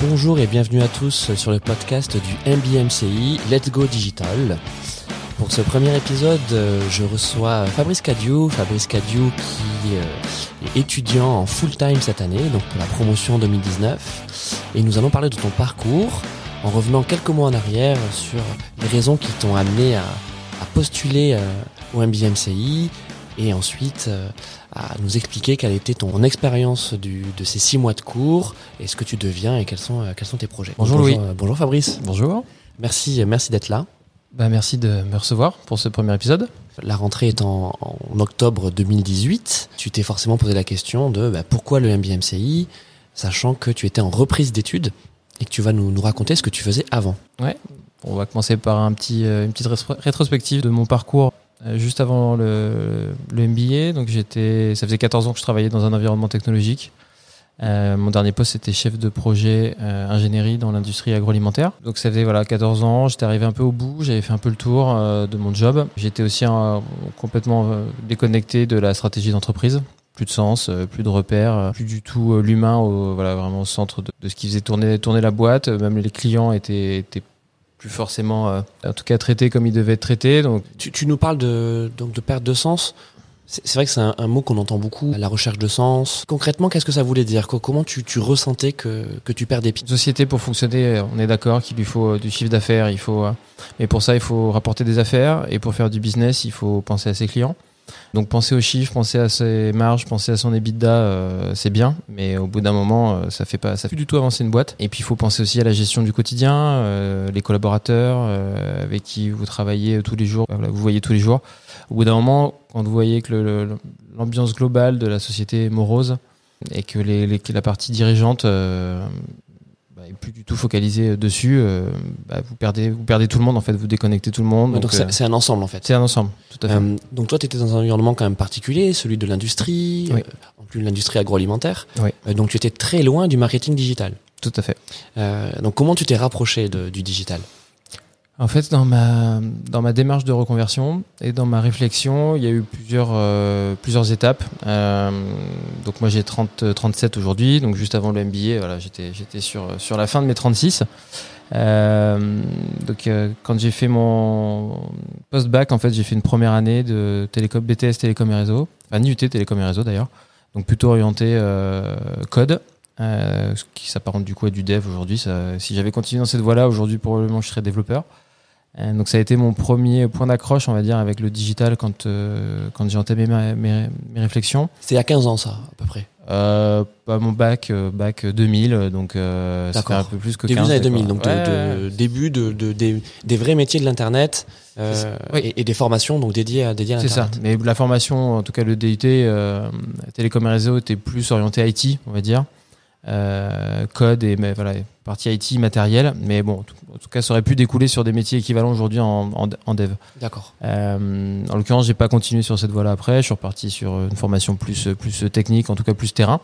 Bonjour et bienvenue à tous sur le podcast du MBMCI Let's Go Digital. Pour ce premier épisode, euh, je reçois Fabrice Cadieu, Fabrice Cadieu qui euh, est étudiant en full-time cette année, donc pour la promotion 2019. Et nous allons parler de ton parcours en revenant quelques mois en arrière sur les raisons qui t'ont amené à, postuler euh, au MBMCI et ensuite à nous expliquer quelle était ton expérience de ces six mois de cours et ce que tu deviens et quels sont, quels sont tes projets. Bonjour, Louis. bonjour Fabrice. Bonjour. Merci, merci d'être là. Bah, merci de me recevoir pour ce premier épisode. La rentrée est en, octobre 2018. Tu t'es forcément posé la question de bah, pourquoi le MBMCI, sachant que tu étais en reprise d'études et que tu vas nous, nous raconter ce que tu faisais avant. Ouais, on va commencer par un petit, euh, une petite rétrospective de mon parcours euh, juste avant le, MBA. Donc j'étais, ça faisait 14 ans que je travaillais dans un environnement technologique. Euh, mon dernier poste, c'était chef de projet euh, ingénierie dans l'industrie agroalimentaire. Donc ça faisait voilà 14 ans, j'étais arrivé un peu au bout, j'avais fait un peu le tour euh, de mon job. J'étais aussi complètement déconnecté de la stratégie d'entreprise. Plus de sens, plus de repères, plus du tout l'humain au, voilà, vraiment au centre de, ce qui faisait tourner, tourner la boîte. Même les clients étaient, étaient plus forcément, en tout cas, traités comme ils devaient être traités. Donc, tu, tu nous parles de, donc de perte de sens. C'est vrai que c'est un, mot qu'on entend beaucoup, la recherche de sens. Concrètement, qu'est-ce que ça voulait dire? Comment tu, tu ressentais que, que tu perds des pieds Une société, pour fonctionner, on est d'accord qu'il lui faut euh, du chiffre d'affaires, il faut, euh, mais pour ça, il faut rapporter des affaires, et pour faire du business, il faut penser à ses clients. Donc penser aux chiffres, penser à ses marges, penser à son EBITDA, euh, c'est bien, mais au bout d'un moment, ça fait pas, ça fait plus du tout avancer une boîte. Et puis il faut penser aussi à la gestion du quotidien, les collaborateurs avec qui vous travaillez tous les jours, vous voyez tous les jours au bout d'un moment, quand vous voyez que l'ambiance globale de la société est morose et que la partie dirigeante euh, est plus du tout focalisée dessus, euh, bah, vous perdez vous perdez tout le monde en fait, vous déconnectez tout le monde. donc c'est un ensemble en fait. C'est un ensemble, tout à fait. Euh, donc toi, tu étais dans un environnement quand même particulier, celui de l'industrie, en plus de l'industrie agroalimentaire. donc tu étais très loin du marketing digital. Tout à fait. donc comment tu t'es rapproché du digital? En fait, dans ma, dans ma démarche de reconversion et dans ma réflexion, il y a eu plusieurs, euh, plusieurs étapes. Euh, donc moi j'ai 30, 37 aujourd'hui, donc juste avant le MBA, voilà, j'étais, sur, sur la fin de mes 36. Euh, donc euh, quand j'ai fait mon post-bac, en fait j'ai fait une première année de télécom, BTS Télécom et Réseau, enfin IUT Télécom et Réseau d'ailleurs, donc plutôt orienté code. Ce qui s'apparente du coup à du dev aujourd'hui. Si j'avais continué dans cette voie-là, aujourd'hui probablement je serais développeur. Euh, donc ça a été mon premier point d'accroche, on va dire, avec le digital quand, euh, quand j'ai entamé mes, mes, réflexions. C'est il y a 15 ans ça, à peu près euh, pas mon bac, bac 2000, donc euh, ça fait un peu plus que début 15 années 2000, donc de, début de, de, des, vrais métiers de l'internet euh, et, des formations donc dédiées à dédiées à l'internet. C'est ça. Mais la formation, en tout cas le DUT, euh, télécom et réseau, était plus orienté IT, on va dire. Euh, code et mais voilà partie IT matériel mais bon en tout cas ça aurait pu découler sur des métiers équivalents aujourd'hui en, en, dev. D'accord. Euh, en l'occurrence j'ai pas continué sur cette voie là après. Je suis reparti sur une formation plus plus technique en tout cas plus terrain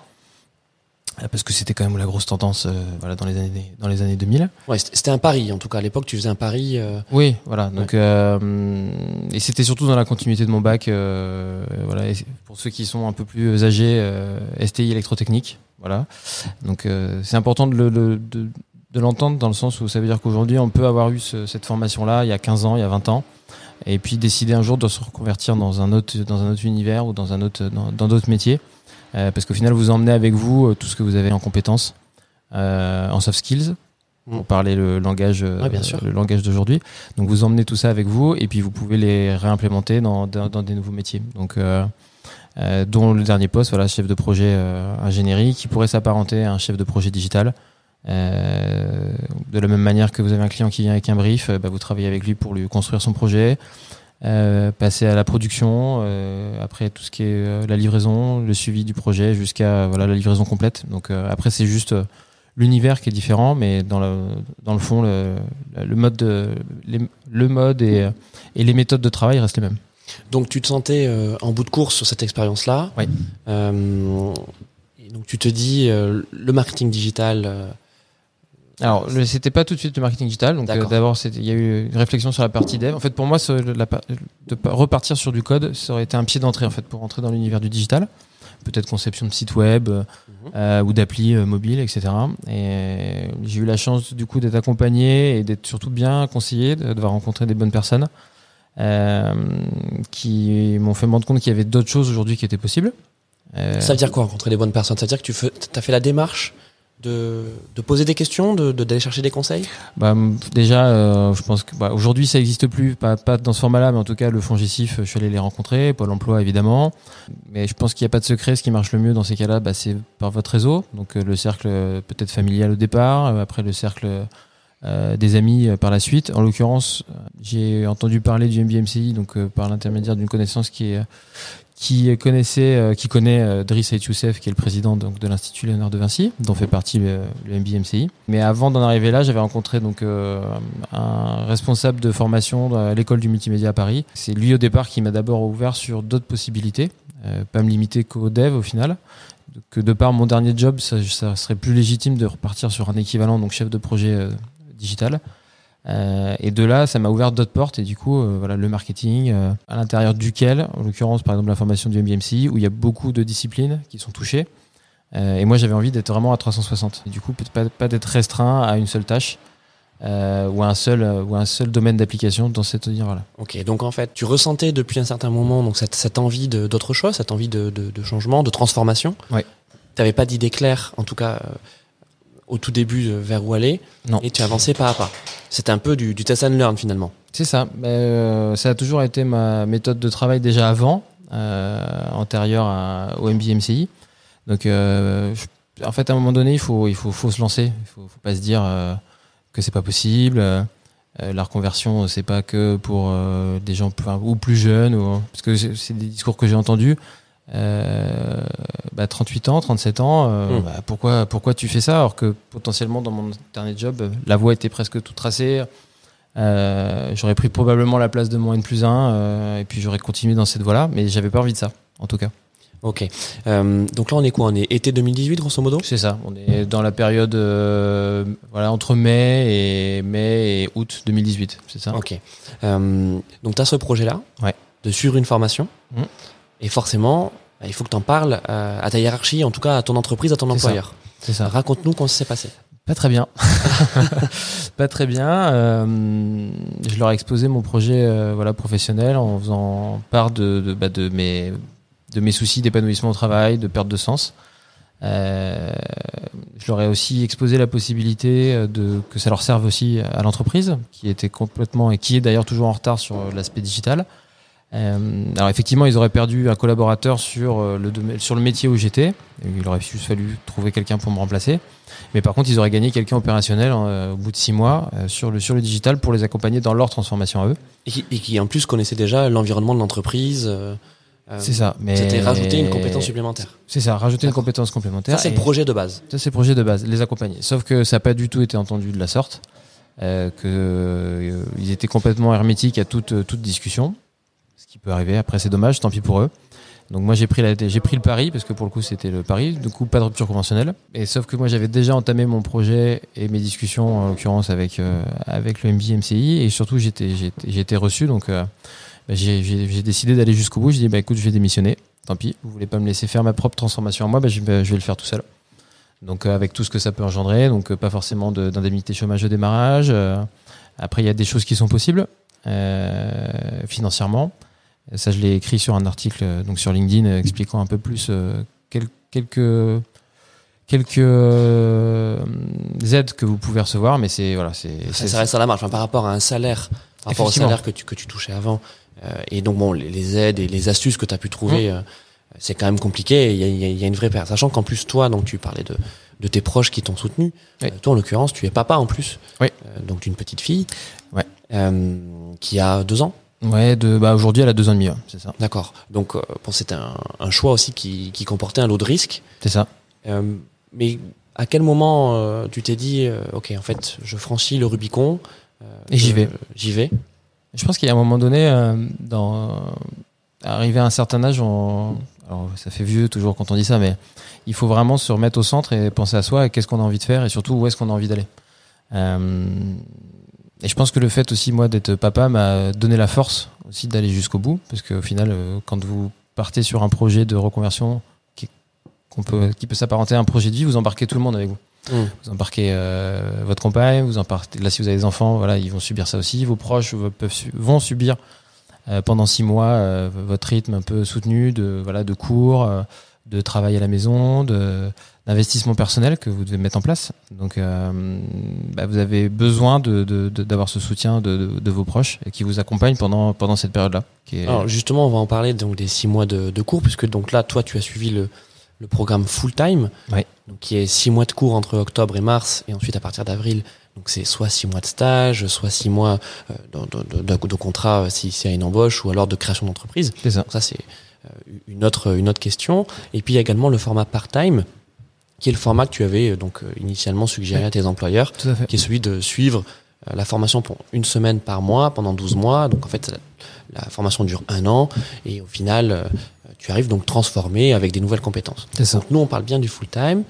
parce que c'était quand même la grosse tendance voilà dans les années dans les années 2000 ouais c'était un pari en tout cas. À l'époque tu faisais un pari oui voilà. Donc et c'était surtout dans la continuité de mon bac voilà. Pour ceux qui sont un peu plus âgés STI électrotechnique voilà. Donc euh, c'est important de, le, de, de l'entendre dans le sens où ça veut dire qu'aujourd'hui on peut avoir eu cette formation-là il y a 15 ans, il y a 20 ans, et puis décider un jour de se reconvertir dans un autre, dans un autre univers ou dans un autre, dans, d'autres métiers, euh, parce qu'au final vous emmenez avec vous euh, tout ce que vous avez en compétences, en soft skills, pour mm. parler le langage, le langage d'aujourd'hui. Donc vous emmenez tout ça avec vous et puis vous pouvez les réimplémenter dans, dans, dans des nouveaux métiers. Donc euh, dont le dernier poste, voilà, chef de projet euh, ingénierie, qui pourrait s'apparenter à un chef de projet digital. Euh, de la même manière que vous avez un client qui vient avec un brief, bah, vous travaillez avec lui pour lui construire son projet, passer à la production, après tout ce qui est la livraison, le suivi du projet jusqu'à voilà la livraison complète. Donc après c'est juste l'univers qui est différent, mais dans le dans le fond le, le mode de, le mode et, et les méthodes de travail restent les mêmes. Donc tu te sentais euh, en bout de course sur cette expérience-là. Oui. Euh, donc tu te dis euh, le marketing digital. Alors c'était pas tout de suite le marketing digital. Donc d'abord il y a eu une réflexion sur la partie dev. En fait pour moi de repartir sur du code, ça aurait été un pied d'entrée en fait pour rentrer dans l'univers du digital peut-être conception de sites web euh, ou d'applis euh, mobiles, etc. Et j'ai eu la chance du coup d'être accompagné et d'être surtout bien conseillé, de devoir rencontrer des bonnes personnes euh, qui m'ont fait me rendre compte qu'il y avait d'autres choses aujourd'hui qui étaient possibles. Euh, Ça veut dire quoi rencontrer des bonnes personnes? Ça veut dire que tu as fait la démarche de, de, poser des questions, de d'aller chercher des conseils? Bah, Déjà, euh, je pense que bah, aujourd'hui ça n'existe plus, pas, dans ce format-là, mais en tout cas le fonds Gessif, je suis allé les rencontrer, Pôle Emploi évidemment. Mais je pense qu'il n'y a pas de secret. Ce qui marche le mieux dans ces cas-là, bah, c'est par votre réseau. Donc euh, le cercle euh, peut-être familial au départ, euh, après le cercle euh, des amis par la suite. En l'occurrence, j'ai entendu parler du MBMCI, donc par l'intermédiaire d'une connaissance qui est qui connaissait, euh, qui connaît euh, Driss Youssef, qui est le président donc de l'Institut Léonard de Vinci, dont fait partie le, le MBMCI. Mais avant d'en arriver là, j'avais rencontré donc euh, un responsable de formation à l'école du multimédia à Paris. C'est lui au départ qui m'a d'abord ouvert sur d'autres possibilités, pas me limiter qu'au dev au final. Que de par mon dernier job, ça, ça, serait plus légitime de repartir sur un équivalent, donc chef de projet digital. Euh, et de là, ça m'a ouvert d'autres portes et du coup, euh, voilà, le marketing, euh, à l'intérieur duquel, en l'occurrence, par exemple, la formation du MBMCI, où il y a beaucoup de disciplines qui sont touchées. Et moi, j'avais envie d'être vraiment à 360. Et du coup, pas, pas d'être restreint à une seule tâche. Euh, ou un seul ou un seul domaine d'application dans cette univers-là. Ok, donc en fait, tu ressentais depuis un certain moment donc cette, cette envie d'autre chose, cette envie de, de, de, changement, de transformation. Oui. Tu n'avais pas d'idée claire, en tout cas au tout début vers où aller. Non. Et tu avançais pas à pas. C'était un peu du, du, test and learn finalement. C'est ça. Euh, ça a toujours été ma méthode de travail déjà avant, euh, antérieure à, au MBMCI. Donc, euh, je, en fait, à un moment donné, il faut, il faut, faut se lancer. Il faut, faut pas se dire euh, que c'est pas possible. Euh, la reconversion, c'est pas que pour euh, des gens plus, ou plus jeunes, ou, parce que c'est des discours que j'ai entendus. Euh, bah, 38 ans, 37 ans, euh, mmh. bah, pourquoi, pourquoi tu fais ça alors que potentiellement dans mon dernier job, la voie était presque toute tracée. Euh, j'aurais pris probablement la place de mon N plus 1 euh, et puis j'aurais continué dans cette voie-là, mais j'avais pas envie de ça, en tout cas. Ok. Euh, donc là, on est quoi? On est été 2018, grosso modo? C'est ça. On est dans la période euh, voilà, entre mai et, mai et août 2018. C'est ça? Ok. Euh, donc, tu as ce projet-là? Ouais. de suivre une formation? Mmh. Et forcément, il faut que tu en parles à ta hiérarchie, en tout cas à ton entreprise, à ton employeur. C'est ça. Raconte-nous comment ça s'est passé. Pas très bien. pas très bien. Euh, je leur ai exposé mon projet euh, voilà, professionnel en faisant part de, de, bah, de, mes, de mes soucis d'épanouissement au travail, de perte de sens. Euh, je leur ai aussi exposé la possibilité de que ça leur serve aussi à l'entreprise, qui était complètement et qui est d'ailleurs toujours en retard sur l'aspect digital. Euh, alors effectivement, ils auraient perdu un collaborateur sur le sur le métier où j'étais. Il aurait juste fallu trouver quelqu'un pour me remplacer. Mais par contre, ils auraient gagné quelqu'un opérationnel euh, au bout de six mois euh, sur le sur le digital pour les accompagner dans leur transformation à eux. Et qui, et qui en plus connaissait déjà l'environnement de l'entreprise. Euh, c'est ça. Mais c'était rajouter une compétence supplémentaire. C'est ça, rajouter une compétence complémentaire. Ça c'est le projet de base. Ça c'est le projet de base, les accompagner. Sauf que ça n'a pas du tout été entendu de la sorte. Euh, que euh, ils étaient complètement hermétiques à toute toute discussion, ce qui peut arriver. Après c'est dommage, tant pis pour eux. Donc moi j'ai pris pris le pari parce que pour le coup c'était le pari, du coup pas de rupture conventionnelle. Et sauf que moi j'avais déjà entamé mon projet et mes discussions en l'occurrence avec euh, le MB MCI et surtout j'étais été reçu donc euh, bah, j'ai décidé d'aller jusqu'au bout. J'ai dit bah écoute je vais démissionner. Tant pis, vous voulez pas me laisser faire ma propre transformation à moi, bah, je, vais, le faire tout seul. Donc euh, avec tout ce que ça peut engendrer, donc pas forcément d'indemnité chômage au démarrage. Après il y a des choses qui sont possibles financièrement. Ça, je l'ai écrit sur un article donc sur LinkedIn euh, expliquant un peu plus euh, quel, quelques quelques euh, aides que vous pouvez recevoir, mais c'est voilà, c'est ça, ça reste à la marge enfin, par rapport à un salaire, par rapport au salaire que tu que tu touchais avant. Euh, et donc bon, les, les, aides et les astuces que tu as pu trouver, mmh. c'est quand même compliqué. Il y a, il y a une vraie perte, sachant qu'en plus toi, donc tu parlais de de tes proches qui t'ont soutenu. Oui. toi, en l'occurrence, tu es papa en plus, oui. donc d'une petite fille, ouais. Qui a deux ans. Ouais, de, bah aujourd'hui elle a deux ans et demi, c'est ça. D'accord. Donc euh, bon, c'était un, un, choix aussi qui, qui, comportait un lot de risques. C'est ça. Euh, mais à quel moment euh, tu t'es dit, euh, ok, en fait, je franchis le Rubicon et j'y vais. J'y vais. Je pense qu'il y a un moment donné, dans arrivé à un certain âge, on, alors ça fait vieux toujours quand on dit ça, mais il faut vraiment se remettre au centre et penser à soi, qu'est-ce qu'on a envie de faire et surtout où est-ce qu'on a envie d'aller. Et je pense que le fait aussi, moi, d'être papa m'a donné la force aussi d'aller jusqu'au bout. Parce qu'au final, quand vous partez sur un projet de reconversion qui peut, qui peut s'apparenter à un projet de vie. Vous embarquez tout le monde avec vous. Mm. Vous embarquez euh, votre compagne, vous embarquez. Là, si vous avez des enfants, voilà, ils vont subir ça aussi. Vos proches vont- peuvent su- vont subir euh, pendant six mois euh, votre rythme un peu soutenu de voilà de cours, euh, de travail à la maison, de d'investissement personnel que vous devez mettre en place. Donc, euh, bah, vous avez besoin de de- de- d'avoir ce soutien de, de, de vos proches et qui vous accompagnent pendant pendant cette période-là. Est... Alors justement, on va en parler donc des six mois de, de cours, puisque donc là, toi, tu as suivi le, le programme full time, Oui. donc qui est six mois de cours entre octobre et mars, et ensuite à partir d'avril, donc c'est soit six mois de stage, soit six mois euh, de, de, de- de contrat euh, si y a une embauche, ou alors de création d'entreprise. c'est ça. Ça, c'est euh, une autre une autre question. Et puis il y a également le format part time, qui est le format que tu avais euh, donc euh, initialement suggéré à tes employeurs Tout à fait. qui est celui de suivre euh, la formation pour une semaine par mois pendant 12 mois. Donc en fait, la, la formation dure un an et au final, tu arrives donc transformé avec des nouvelles compétences. Ça. Donc nous, on parle bien du full time.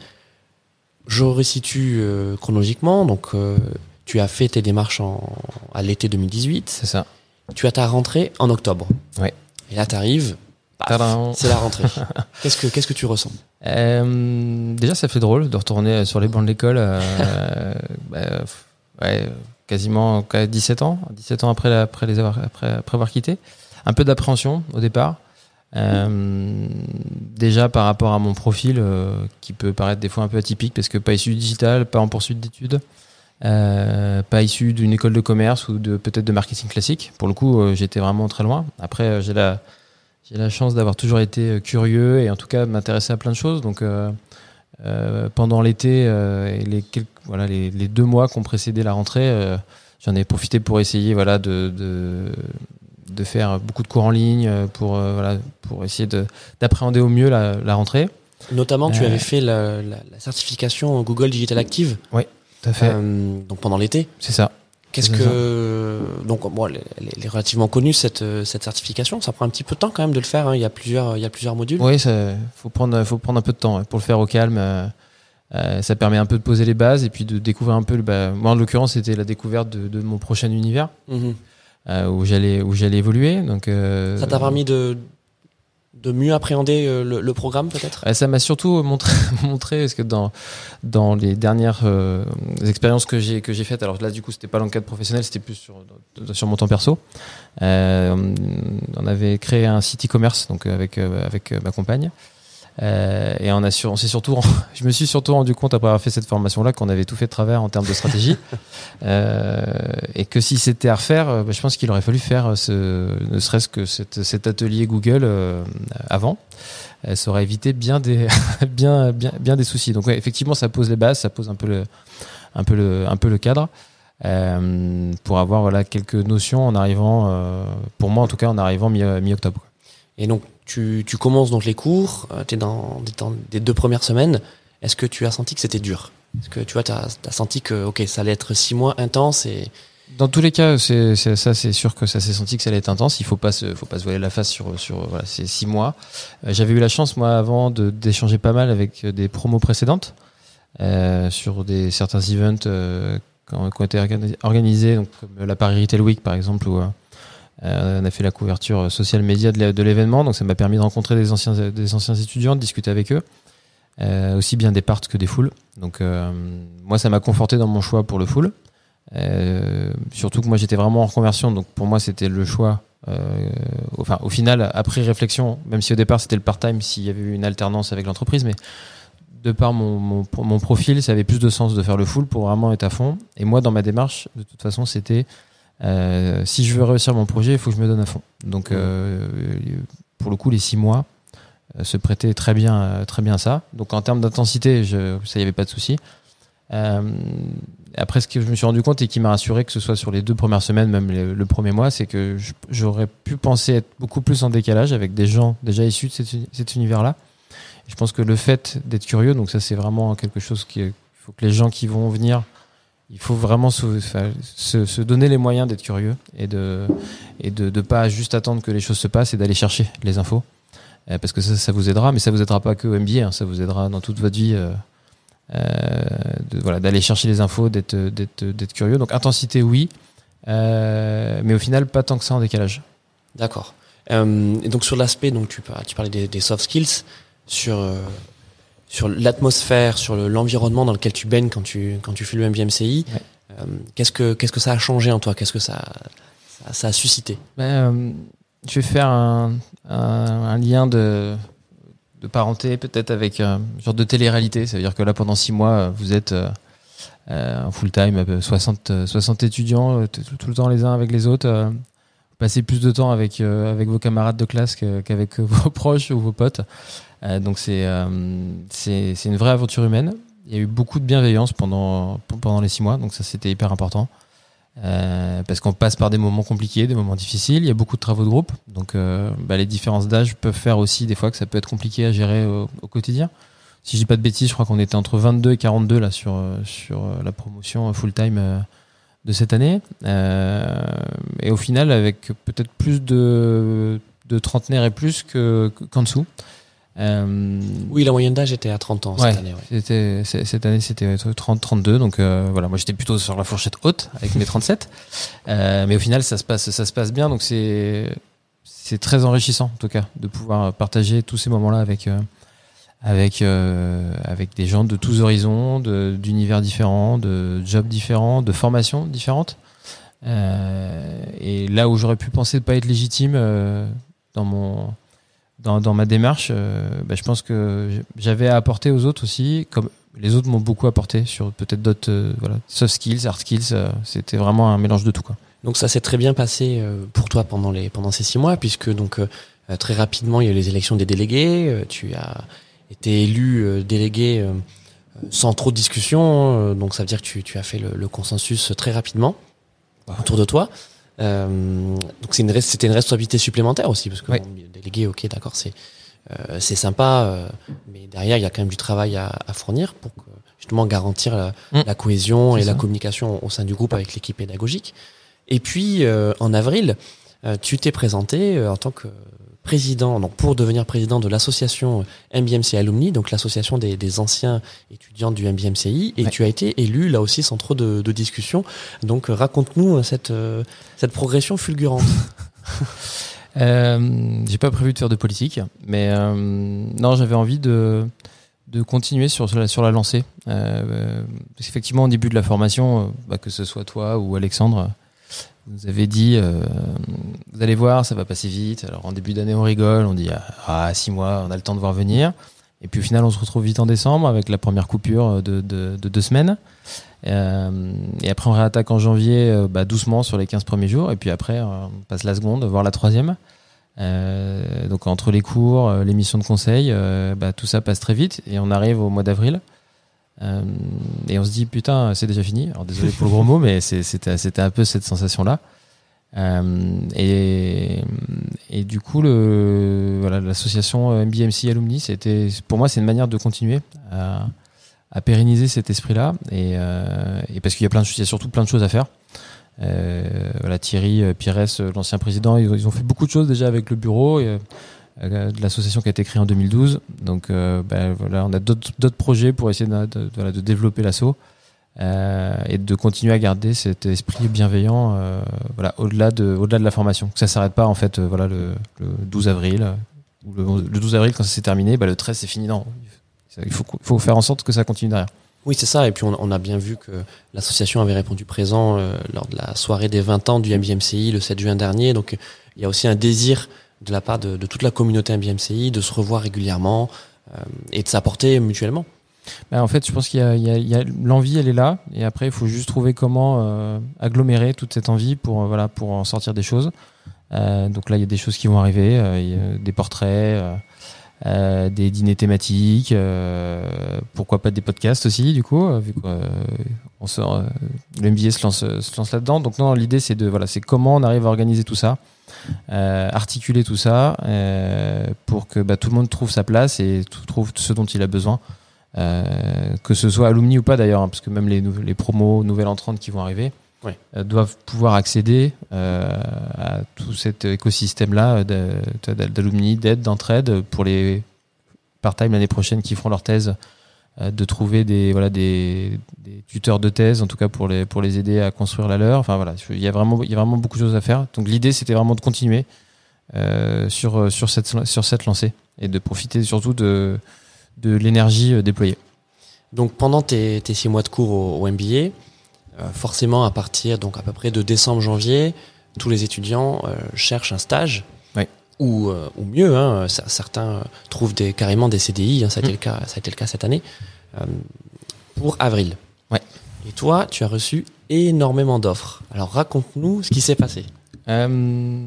Je resitue euh, chronologiquement. Donc euh, tu as fait tes démarches en, à l'été 2018. C'est ça. Tu as ta rentrée en octobre. Ouais. Et là, tu arrives. C'est la rentrée. qu'est-ce que qu'est-ce que tu ressens Euh, déjà, ça fait drôle de retourner sur les bancs de l'école. euh, bah, ouais, quasiment qu'à 17 ans, 17 ans après, la- après les avoir, après, après avoir quitté. Un peu d'appréhension au départ. Euh, déjà par rapport à mon profil, euh, qui peut paraître des fois un peu atypique, parce que pas issu du digital, pas en poursuite d'études, euh, pas issu d'une école de commerce ou de peut-être de marketing classique. Pour le coup, euh, j'étais vraiment très loin. Après, euh, j'ai la j'ai la chance d'avoir toujours été euh, curieux et en tout cas m'intéresser à plein de choses. Donc euh, euh, pendant l'été et les quelques, voilà les, les deux mois qui ont précédé la rentrée, j'en ai profité pour essayer voilà de, de de faire beaucoup de cours en ligne pour euh, voilà pour essayer de d'appréhender au mieux la, la rentrée. Notamment, tu avais fait la, la- la certification Google Digital Active Tout à fait. euh, donc pendant l'été. C'est ça. Qu'est-ce que donc bon, elle, est- relativement connue cette cette certification. Ça prend un petit peu de temps quand même de le faire. hein. Il y a plusieurs il y a plusieurs modules. Oui, ça faut prendre faut prendre un peu de temps pour le faire au calme. euh, euh, ça permet un peu de poser les bases et puis de découvrir un peu. Bah, moi, en l'occurrence, c'était la découverte de, de mon prochain univers. Mhm. euh, où j'allais où j'allais évoluer. Donc euh, Ça t'a permis de de mieux appréhender euh, le, le programme peut-être? euh, ça m'a surtout montré, montré parce que dans dans les dernières euh, expériences que j'ai que j'ai faites, alors là du coup c'était pas dans le cadre professionnel, c'était plus sur sur mon temps perso. Euh, on avait créé un site e-commerce donc avec euh, avec euh, ma compagne. Euh, et on a sur, on s'est surtout, je me suis surtout rendu compte après avoir fait cette formation-là qu'on avait tout fait de travers en termes de stratégie, euh, et que si c'était à refaire, euh, bah, je pense qu'il aurait fallu faire ce, ne serait-ce que cet, cet atelier Google euh, avant. Euh, ça aurait évité bien des, bien, bien, bien des soucis. Donc ouais, effectivement, ça pose les bases, ça pose un peu le, un peu le, un peu le cadre. Euh, pour avoir voilà quelques notions en arrivant, euh, pour moi en tout cas en arrivant mi- mi-octobre. Et donc tu, commences donc les cours. tu es dans, des deux premières semaines. Est-ce que tu as senti que c'était dur? Est-ce que tu vois, tu as, senti que ça allait être six mois intense et Dans tous les cas, c'est ça, c'est sûr que ça s'est senti que ça allait être intense. Il faut pas se, faut pas se voiler la face sur sur voilà, ces six mois. Euh, J'avais eu la chance moi avant d'échanger pas mal avec des promos précédentes euh, sur des certains events euh, qui ont été organi- organisés, donc comme la Paris Retail Week par exemple où euh, euh, on a fait la couverture sociale média de l'é- de l'événement. Donc ça m'a permis de rencontrer des anciens des anciens étudiants, de discuter avec eux. Euh, aussi bien des parts que des foules. Donc euh, moi, ça m'a conforté dans mon choix pour le full. Euh, surtout que moi j'étais vraiment en reconversion, donc pour moi c'était le choix. euh, enfin, au final, après réflexion, même si au départ c'était le part-time, s'il y avait eu une alternance avec l'entreprise, mais de par mon, mon profil, ça avait plus de sens de faire le full pour vraiment être à fond. Et moi, dans ma démarche, de toute façon, c'était euh, si je veux réussir mon projet, il faut que je me donne à fond. Donc, euh, pour le coup, les six mois euh, se prêtaient très bien, très bien à ça. Donc, en termes d'intensité, je, ça y avait pas de souci. Après, ce que je me suis rendu compte et qui m'a rassuré, que ce soit sur les deux premières semaines, même le premier mois, c'est que je- j'aurais pu penser être beaucoup plus en décalage avec des gens déjà issus de cet, uni- cet univers-là. Je pense que le fait d'être curieux, donc ça c'est vraiment quelque chose qui, il faut que les gens qui vont venir, il faut vraiment se, donner les moyens d'être curieux et de et de, pas juste attendre que les choses se passent et d'aller chercher les infos, Euh, parce que ça, ça vous aidera, mais ça vous aidera pas que au MBA, hein, ça vous aidera dans toute votre vie. euh, euh, voilà, d'aller chercher les infos, d'être, d'être, curieux. Donc intensité, oui, mais au final, pas tant que ça en décalage. D'accord. Et donc sur l'aspect, donc tu, tu parlais des, des soft skills, sur sur l'atmosphère, sur l'environnement dans lequel tu baignes quand tu quand tu fais le MBMCI. qu'est-ce que qu'est-ce que ça a changé en toi? Qu'est-ce que ça, ça, a suscité? Ben, Je vais faire un, un, lien de de parenté peut-être avec un genre de télé-réalité. Ça veut dire que là pendant six mois vous êtes en full time, 60 60 étudiants tout le temps les uns avec les autres passer plus de temps avec, euh, avec vos camarades de classe qu'avec vos proches ou vos potes. Euh, donc euh, c'est c'est une vraie aventure humaine. Il y a eu beaucoup de bienveillance pendant, pendant les six mois, donc ça c'était hyper important. parce qu'on passe par des moments compliqués, des moments difficiles. Il y a beaucoup de travaux de groupe, donc bah, les différences d'âge peuvent faire aussi des fois que ça peut être compliqué à gérer au, quotidien. Si je dis pas de bêtises, je crois qu'on était entre 22 et 42 là sur sur la promotion full time de cette année. Euh, et au final, avec peut-être plus de, de trentenaires et plus qu'en qu'en dessous. Euh, oui, la moyenne d'âge était à 30 ans cette année. C'était, cette année, c'était 30-32. Donc euh, voilà, moi j'étais plutôt sur la fourchette haute avec mes 37. Euh, mais au final, ça se passe, ça se passe bien. Donc c'est, c'est très enrichissant en tout cas de pouvoir partager tous ces moments-là avec avec euh, avec des gens de tous horizons, d'univers différents, de jobs différents, de formations différentes. Et là où j'aurais pu penser de pas être légitime dans mon dans, dans ma démarche, euh, bah, je pense que j'avais à apporter aux autres aussi, comme les autres m'ont beaucoup apporté sur peut-être d'autres euh, voilà soft skills, hard skills. C'était vraiment un mélange de tout quoi. Donc ça s'est très bien passé pour toi pendant les pendant ces six mois puisque donc très rapidement il y a eu les élections des délégués. Tu as été élu euh, délégué euh, sans trop de discussion, euh, donc ça veut dire que tu, tu as fait le, le, consensus très rapidement autour de toi. Euh, donc c'est une, c'était une responsabilité supplémentaire aussi, parce que délégué, ok, d'accord, c'est euh, c'est sympa, mais derrière il y a quand même du travail à, à fournir pour que, justement garantir la, mmh. la cohésion et ça. la communication au sein du groupe avec l'équipe pédagogique. Et puis en avril, tu t'es présenté en tant que président, donc pour devenir président de l'association MBMC Alumni, donc l'association des, des, anciens étudiants du MBMCI, et ouais. tu as été élu là aussi sans trop de, de discussion. Donc raconte-nous cette, euh, cette progression fulgurante. euh, J'ai pas prévu de faire de politique, mais euh, non, j'avais envie de, de continuer sur, sur, la, sur la lancée. Euh, parce qu'effectivement, au début de la formation, euh, bah, que ce soit toi ou Alexandre, vous avez dit, euh, vous allez voir, ça va passer vite. Alors en début d'année, on rigole, on dit ah six mois, on a le temps de voir venir. Et puis au final, on se retrouve vite en décembre avec la première coupure de, de, de deux semaines. Euh, et après, on réattaque en janvier, euh, bah, doucement sur les 15 premiers jours. Et puis après, on passe la seconde, voire la troisième. Euh, donc entre les cours, euh, les missions de conseil, euh, bah, tout ça passe très vite. Et on arrive au mois d'avril. Euh, et on se dit putain c'est déjà fini. Alors désolé pour le gros mot, mais c'était un peu cette sensation là. Euh, et, et du coup le voilà l'association MBMC Alumni c'était pour moi c'est une manière de continuer à, à pérenniser cet esprit là et, euh, et parce qu'il y a plein de il y a surtout plein de choses à faire. Euh, voilà Thierry Pires l'ancien président ils, ils, ont fait beaucoup de choses déjà avec le bureau et, euh, de l'association qui a été créée en 2012. Donc euh, ben, voilà, on a d'autres projets pour essayer de, développer l'assaut euh, et de continuer à garder cet esprit bienveillant euh, voilà, au-delà de, au-delà de la formation. Que ça s'arrête pas en fait euh, voilà, le, le 12 avril. Le, le 12 avril, quand ça s'est terminé, bah, le 13 c'est fini. Non, il faut, faire en sorte que ça continue derrière. Oui, c'est ça. Et puis on, a bien vu que l'association avait répondu présent euh, lors de la soirée des 20 ans du MBMCI le 7 juin dernier. Donc il y a aussi un désir de la part de, toute la communauté MBMCI, de se revoir régulièrement euh, et de s'apporter mutuellement. Ben en fait, je pense qu'il y a, l'envie, elle est là, et après, il faut juste trouver comment euh, agglomérer toute cette envie pour euh, voilà pour en sortir des choses. Donc là, il y a des choses qui vont arriver, des portraits, des dîners thématiques, pourquoi pas des podcasts aussi, du coup, vu qu'on sort, le MBA se lance, se lance là-dedans. Donc non, l'idée c'est de voilà, c'est comment on arrive à organiser tout ça euh, articuler tout ça euh, pour que bah, tout le monde trouve sa place et trouve ce dont il a besoin. Euh, que ce soit alumni ou pas d'ailleurs, hein, parce que même les, les promos nouvelles entrantes qui vont arriver doivent pouvoir accéder à tout cet écosystème-là d'alumni, d'aide, d'entraide pour les part-time l'année prochaine qui feront leur thèse de trouver des voilà des, tuteurs de thèse en tout cas pour les pour les aider à construire la leur enfin voilà il y a vraiment il y a vraiment beaucoup de choses à faire donc l'idée c'était vraiment de continuer euh, sur sur cette sur cette lancée et de profiter surtout de de l'énergie déployée. Donc pendant tes, tes six mois de cours au, MBA, forcément à partir donc à peu près de décembre janvier, tous les étudiants cherchent un stage. Ou, ou mieux, hein, certains trouvent des, carrément des CDI, hein, ça, a été mm. le cas, ça a été le cas cette année, pour avril. Ouais. Et toi, tu as reçu énormément d'offres. Alors raconte-nous ce qui s'est passé. Euh,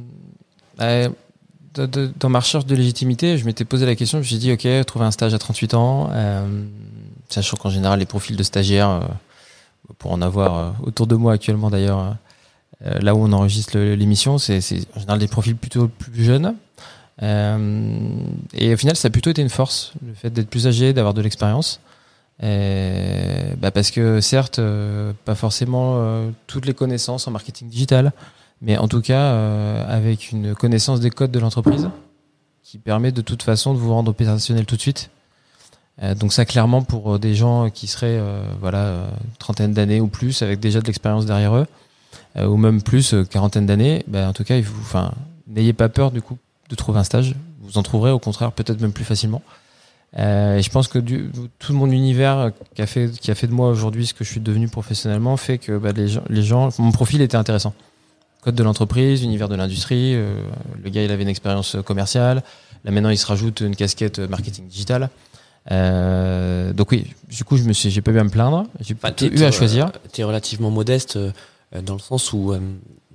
euh, dans ma recherche de légitimité, je m'étais posé la question, je me suis dit, ok, trouver un stage à 38 ans, euh, sachant qu'en général, les profils de stagiaires, euh, pour en avoir euh, autour de moi actuellement d'ailleurs, euh, là où on enregistre l'émission, c'est en général des profils plutôt plus jeunes. et au final, ça a plutôt été une force, le fait d'être plus âgé, d'avoir de l'expérience. Euh, bah parce que certes, euh, pas forcément euh, toutes les connaissances en marketing digital, mais en tout cas avec une connaissance des codes de l'entreprise qui permet de toute façon de vous rendre opérationnel tout de suite. donc ça clairement pour des gens qui seraient voilà trentaine d'années ou plus avec déjà de l'expérience derrière eux ou même plus quarantaine d'années, bah, en tout cas il enfin n'ayez pas peur du coup de trouver un stage, vous en trouverez au contraire peut-être même plus facilement. Euh, et je pense que du, tout mon univers qui a fait, qui a fait de moi aujourd'hui ce que je suis devenu professionnellement fait que bah, les, gens, les gens, mon profil était intéressant. Code de l'entreprise, univers de l'industrie. Euh, le gars, il avait une expérience commerciale. Là maintenant, il se rajoute une casquette marketing digital. Euh, donc oui, du coup, je me suis, j'ai pas eu à me plaindre. J'ai pas eu à choisir. tu es relativement modeste euh, dans le sens où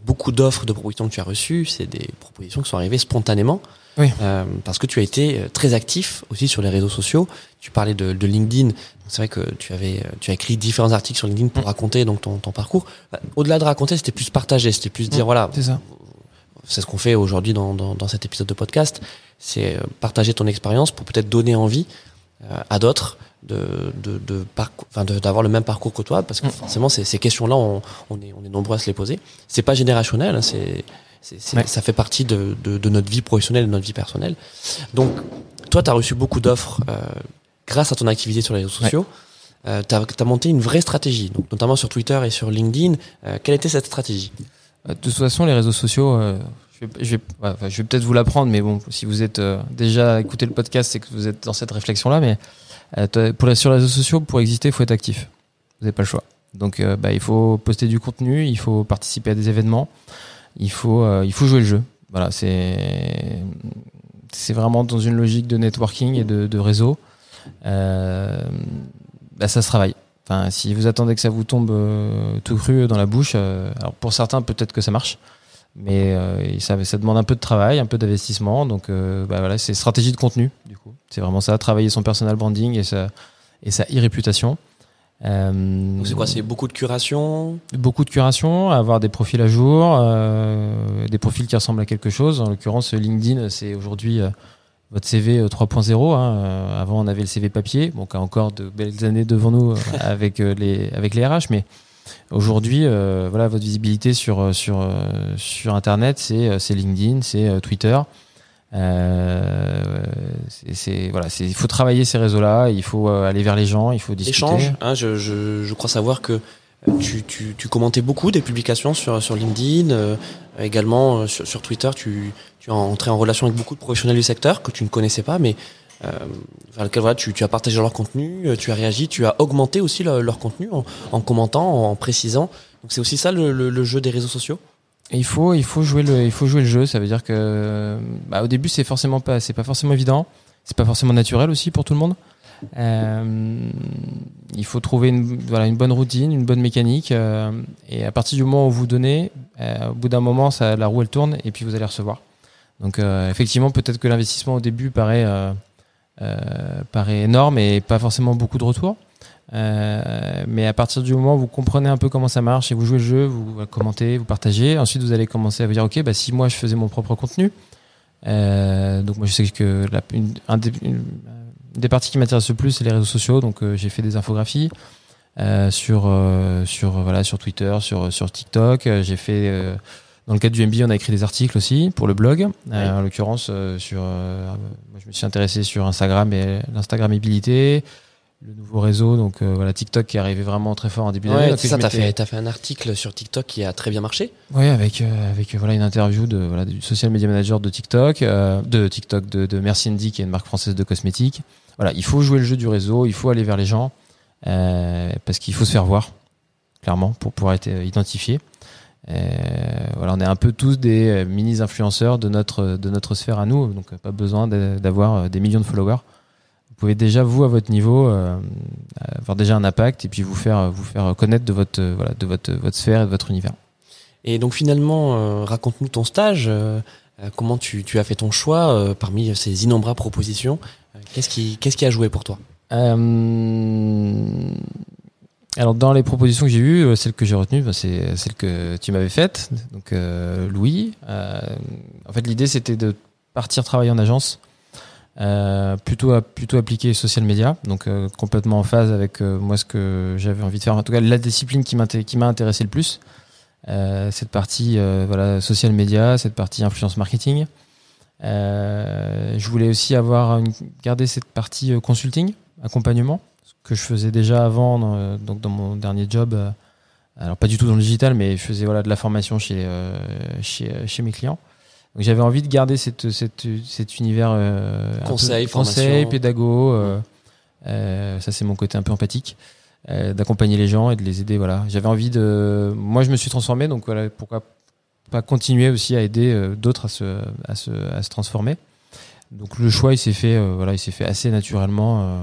beaucoup d'offres de propositions que tu as reçues, c'est des propositions qui sont arrivées spontanément. Oui. Euh, parce que tu as été euh, très actif aussi sur les réseaux sociaux. Tu parlais de, de LinkedIn. C'est vrai que tu avais, euh, tu as écrit différents articles sur LinkedIn pour mm. raconter donc ton, ton parcours. Bah, au-delà de raconter, c'était plus partager, c'était plus dire mm. voilà. C'est ça. C'est ce qu'on fait aujourd'hui dans, dans, dans, cet épisode de podcast. C'est partager ton expérience pour peut-être donner envie à d'autres de, de, de enfin d'avoir le même parcours que toi, parce que mm. forcément ces, ces questions-là, on, on, est, on est nombreux à se les poser. C'est pas générationnel, hein, c'est ça fait partie de, de, de, notre vie professionnelle, de notre vie personnelle. Donc, toi, tu as reçu beaucoup d'offres euh, grâce à ton activité sur les réseaux sociaux. Euh, tu as, monté une vraie stratégie, donc notamment sur Twitter et sur LinkedIn. Euh, quelle était cette stratégie? Euh, De toute façon, les réseaux sociaux, euh, je vais, je vais, enfin, vais peut-être vous l'apprendre, mais bon, si vous êtes déjà écouté le podcast, c'est que vous êtes dans cette réflexion-là. Mais pour les, sur les réseaux sociaux, pour exister, il faut être actif. Vous n'avez pas le choix. Donc, bah, il faut poster du contenu, il faut participer à des événements il faut, euh, il faut jouer le jeu. Voilà, c'est vraiment dans une logique de networking et de, réseau. Euh, bah ça se travaille. Enfin, si vous attendez que ça vous tombe euh, tout cru dans la bouche, euh, alors pour certains peut-être que ça marche, mais ça, ça demande un peu de travail, un peu d'investissement. Donc, bah voilà, c'est stratégie de contenu. Du coup, c'est vraiment ça, travailler son personal branding et sa et sa e-réputation. Euh, c'est quoi C'est beaucoup de curation? Beaucoup de curation, avoir des profils à jour, euh, des profils qui ressemblent à quelque chose. En l'occurrence, LinkedIn, c'est aujourd'hui euh, votre CV 3.0. Hein. avant, on avait le CV papier, donc encore de belles années devant nous avec les avec les RH, mais aujourd'hui, voilà, votre visibilité sur sur sur Internet, c'est LinkedIn, c'est Twitter. Euh, c'est voilà, c'est il faut travailler ces réseaux-là, il faut euh, aller vers les gens, il faut discuter. Échange, hein, je, je, je, crois savoir que tu, tu, tu, commentais beaucoup des publications sur, sur LinkedIn, euh, également sur, sur, Twitter, tu, tu es entré en relation avec beaucoup de professionnels du secteur que tu ne connaissais pas, mais euh, vers tu, as partagé leur contenu, tu as réagi, tu as augmenté aussi leur, contenu en, en, commentant, en précisant. Donc c'est aussi ça le, jeu des réseaux sociaux? Il faut, il faut jouer le, il faut jouer le jeu. Ça veut dire que, bah, au début, c'est forcément pas, c'est pas forcément évident. C'est pas forcément naturel aussi pour tout le monde. Euh, il faut trouver une, voilà, une bonne routine, une bonne mécanique. Euh, et à partir du moment où vous donnez, euh, au bout d'un moment, ça, la roue elle tourne et puis vous allez recevoir. Donc euh, effectivement, peut-être que l'investissement au début paraît, euh, paraît énorme et pas forcément beaucoup de retours. Euh, mais à partir du moment où vous comprenez un peu comment ça marche et vous jouez le jeu, vous commentez, vous partagez, ensuite vous allez commencer à vous dire ok, bah si moi je faisais mon propre contenu, euh, donc moi je sais que la, une, un des, parties qui m'intéresse le plus c'est les réseaux sociaux, donc euh, j'ai fait des infographies euh, sur euh, sur voilà sur Twitter, sur sur TikTok, j'ai fait dans le cadre du MBA, on a écrit des articles aussi pour le blog. en l'occurrence, sur, moi, je me suis intéressé sur Instagram et l'Instagrammabilité, le nouveau réseau, donc euh, voilà TikTok qui est arrivé vraiment très fort en début d'année. Ouais, c'est ça, t'as fait, as fait un article sur TikTok qui a très bien marché. Oui, avec euh, avec voilà une interview de voilà du social media manager de TikTok, euh, de TikTok de, de qui est une marque française de cosmétiques. voilà, il faut jouer le jeu du réseau, il faut aller vers les gens, parce qu'il faut se faire voir, clairement, pour pouvoir être identifié. Voilà, on est un peu tous des mini influenceurs de notre de notre sphère à nous, donc pas besoin d'avoir des millions de followers pouvez déjà vous à votre niveau euh, avoir déjà un impact et puis vous faire vous faire connaître de votre voilà de votre votre sphère et de votre univers. Et donc finalement, euh, raconte-nous ton stage. Euh, comment tu, tu, as fait ton choix parmi ces innombrables propositions Qu'est-ce qui qu'est-ce qui a joué pour toi? Alors dans les propositions que j'ai eues, celle que j'ai retenue, bah, c'est celle que tu m'avais faite, donc Louis. en fait, l'idée c'était de partir travailler en agence euh, plutôt plutôt social media, donc euh, complètement en phase avec euh, moi ce que j'avais envie de faire. En tout cas, la discipline qui m'a intéressé le plus, cette partie voilà social media, cette partie influence marketing. je voulais aussi avoir garder cette partie consulting, accompagnement, ce que je faisais déjà avant, dans, donc dans mon dernier job. alors pas du tout dans le digital, mais je faisais voilà de la formation chez chez, chez mes clients j'avais envie de garder cette, cette, cet univers euh, conseil, conseil, pédago. Euh, euh, ça c'est mon côté un peu empathique, euh, d'accompagner les gens et de les aider. Voilà, j'avais envie de. Moi, je me suis transformé, donc voilà, pourquoi pas continuer aussi à aider euh, d'autres à se, à se, à se transformer. Donc le choix, il s'est fait, voilà, il s'est fait assez naturellement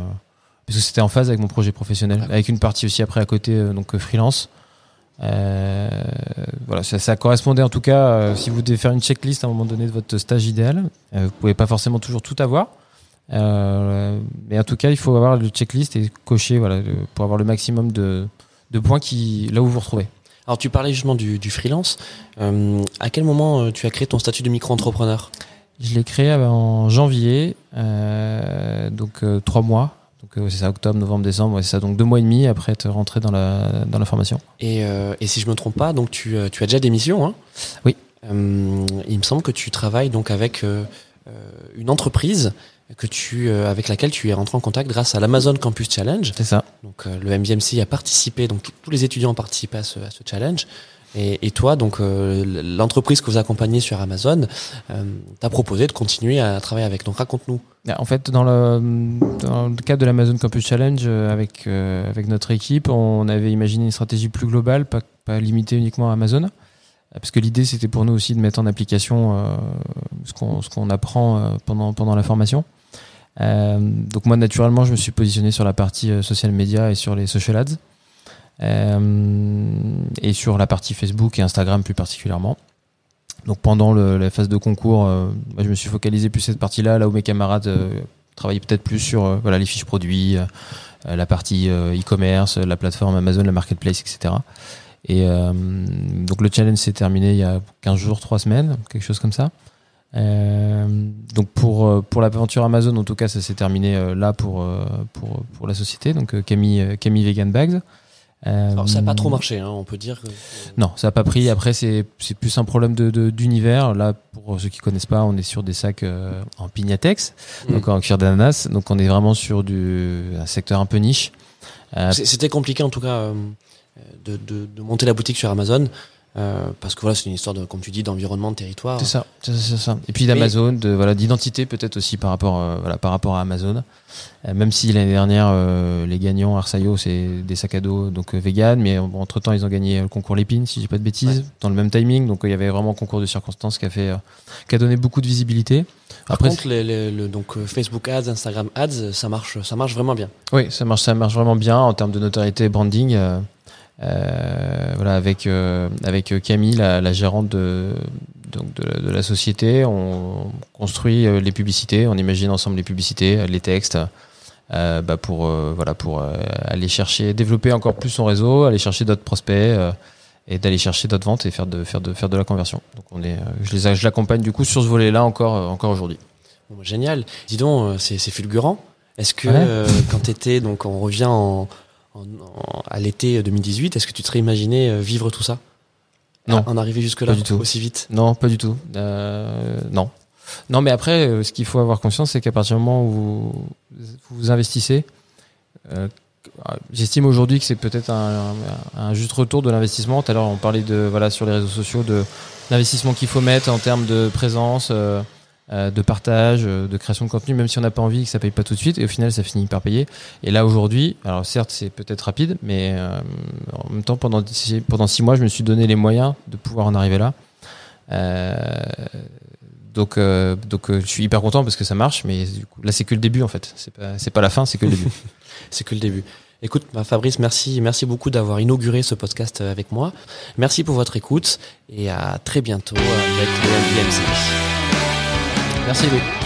parce que c'était en phase avec mon projet professionnel, avec une partie aussi après à côté, donc freelance. Euh, voilà, ça, ça, correspondait en tout cas, euh, si vous devez faire une checklist à un moment donné de votre stage idéal, euh, vous pouvez pas forcément toujours tout avoir. mais en tout cas, il faut avoir le checklist et cocher voilà, pour avoir le maximum de, de points qui, là où vous vous retrouvez. Alors tu parlais justement du, du freelance. à quel moment tu as créé ton statut de micro-entrepreneur? Je l'ai créé en janvier, donc trois mois donc euh, c'est ça, octobre, novembre, décembre, c'est ça, donc deux mois et demi après être rentré dans la, dans la formation. Et, euh, et si je me trompe pas, donc tu, euh, tu as déjà des missions, hein? Oui. il me semble que tu travailles donc avec une entreprise que tu, avec laquelle tu es rentré en contact grâce à l'Amazon Campus Challenge. C'est ça. Donc le MBMC a participé, donc tous les étudiants ont participé à ce, à ce challenge. Et, toi, donc l'entreprise que vous accompagnez sur Amazon, euh, t'a proposé de continuer à travailler avec. Donc raconte-nous. En fait, dans le, cadre de l'Amazon Campus Challenge, euh, avec, euh, avec notre équipe, on avait imaginé une stratégie plus globale, pas, limitée uniquement à Amazon. Parce que l'idée, c'était pour nous aussi de mettre en application euh, ce qu'on qu'on apprend pendant, pendant la formation. donc moi, naturellement, je me suis positionné sur la partie social media et sur les social ads. Et sur la partie Facebook et Instagram plus particulièrement. Donc pendant la phase de concours, euh, moi, je me suis focalisé plus cette partie-là, là où mes camarades euh, travaillaient peut-être plus sur euh, voilà les fiches produits, la partie e-commerce, la plateforme Amazon, la marketplace, etc. Et donc le challenge s'est terminé il y a 15 jours, 3 semaines, quelque chose comme ça. donc pour pour l'aventure Amazon, en tout cas, ça s'est terminé là pour pour pour la société, donc Camille Camille Vegan Bags. Alors ça n'a pas trop marché, hein, on peut dire. Que... Non, ça n'a pas pris. Après, c'est plus un problème de d'univers. Là, pour ceux qui connaissent pas, on est sur des sacs euh, en pignatex, mm. donc en cuir d'ananas. Donc on est vraiment sur du un secteur un peu niche. Euh, C'était compliqué en tout cas euh, de, de, de, monter la boutique sur Amazon. Euh, parce que voilà, c'est une histoire de, comme tu dis, d'environnement, de territoire. C'est ça, c'est ça, Et puis d'Amazon, de voilà, d'identité peut-être aussi par rapport, euh, voilà, par rapport à Amazon. Euh, même si l'année dernière, les gagnants Arsaio, c'est des sacs à dos donc vegan, mais entre temps ils ont gagné le concours Lépine, si j'ai pas de bêtises, dans le même timing. Donc il y avait vraiment un concours de circonstances qui a fait, qui a donné beaucoup de visibilité. Par Après, contre, les, les, le, donc Facebook Ads, Instagram Ads, ça marche, ça marche vraiment bien. Oui, ça marche, ça marche vraiment bien en termes de notoriété, branding. Euh, voilà, avec euh, avec Camille, la, la gérante de, donc de, de, la société, on construit euh, les publicités, on imagine ensemble les publicités, les textes, euh, bah pour voilà pour aller chercher, développer encore plus son réseau, aller chercher d'autres prospects et d'aller chercher d'autres ventes et faire de faire de faire de la conversion. Donc on est, je les je l'accompagne du coup sur ce volet-là encore encore aujourd'hui. Bon, bah, génial. Dis donc, c'est fulgurant. Est-ce que quand tu étais donc on revient en à l'été 2018, est-ce que tu te serais imaginé euh, vivre tout ça? Non. En arriver jusque-là aussi vite? Non, pas du tout. Euh, non. Non, mais après, euh, ce qu'il faut avoir conscience, c'est qu'à partir du moment où vous, vous investissez, euh, j'estime aujourd'hui que c'est peut-être un, un, juste retour de l'investissement. Tout à l'heure, on parlait de voilà sur les réseaux sociaux de l'investissement qu'il faut mettre en termes de présence. Euh, de partage, euh, de création de contenu, même si on n'a pas envie que ça paye pas tout de suite. Et au final, ça finit par payer. Et là aujourd'hui, alors certes, c'est peut-être rapide, mais euh, en même temps, pendant pendant six mois, je me suis donné les moyens de pouvoir en arriver là. Euh, donc, euh, donc euh, je suis hyper content parce que ça marche, mais du coup, là c'est que le début en fait. C'est pas, c'est pas la fin, c'est que le début. c'est que le début. Écoute, bah, Fabrice, merci, merci beaucoup d'avoir inauguré ce podcast avec moi. Merci pour votre écoute et à très bientôt avec le MBMC. Merci Louis.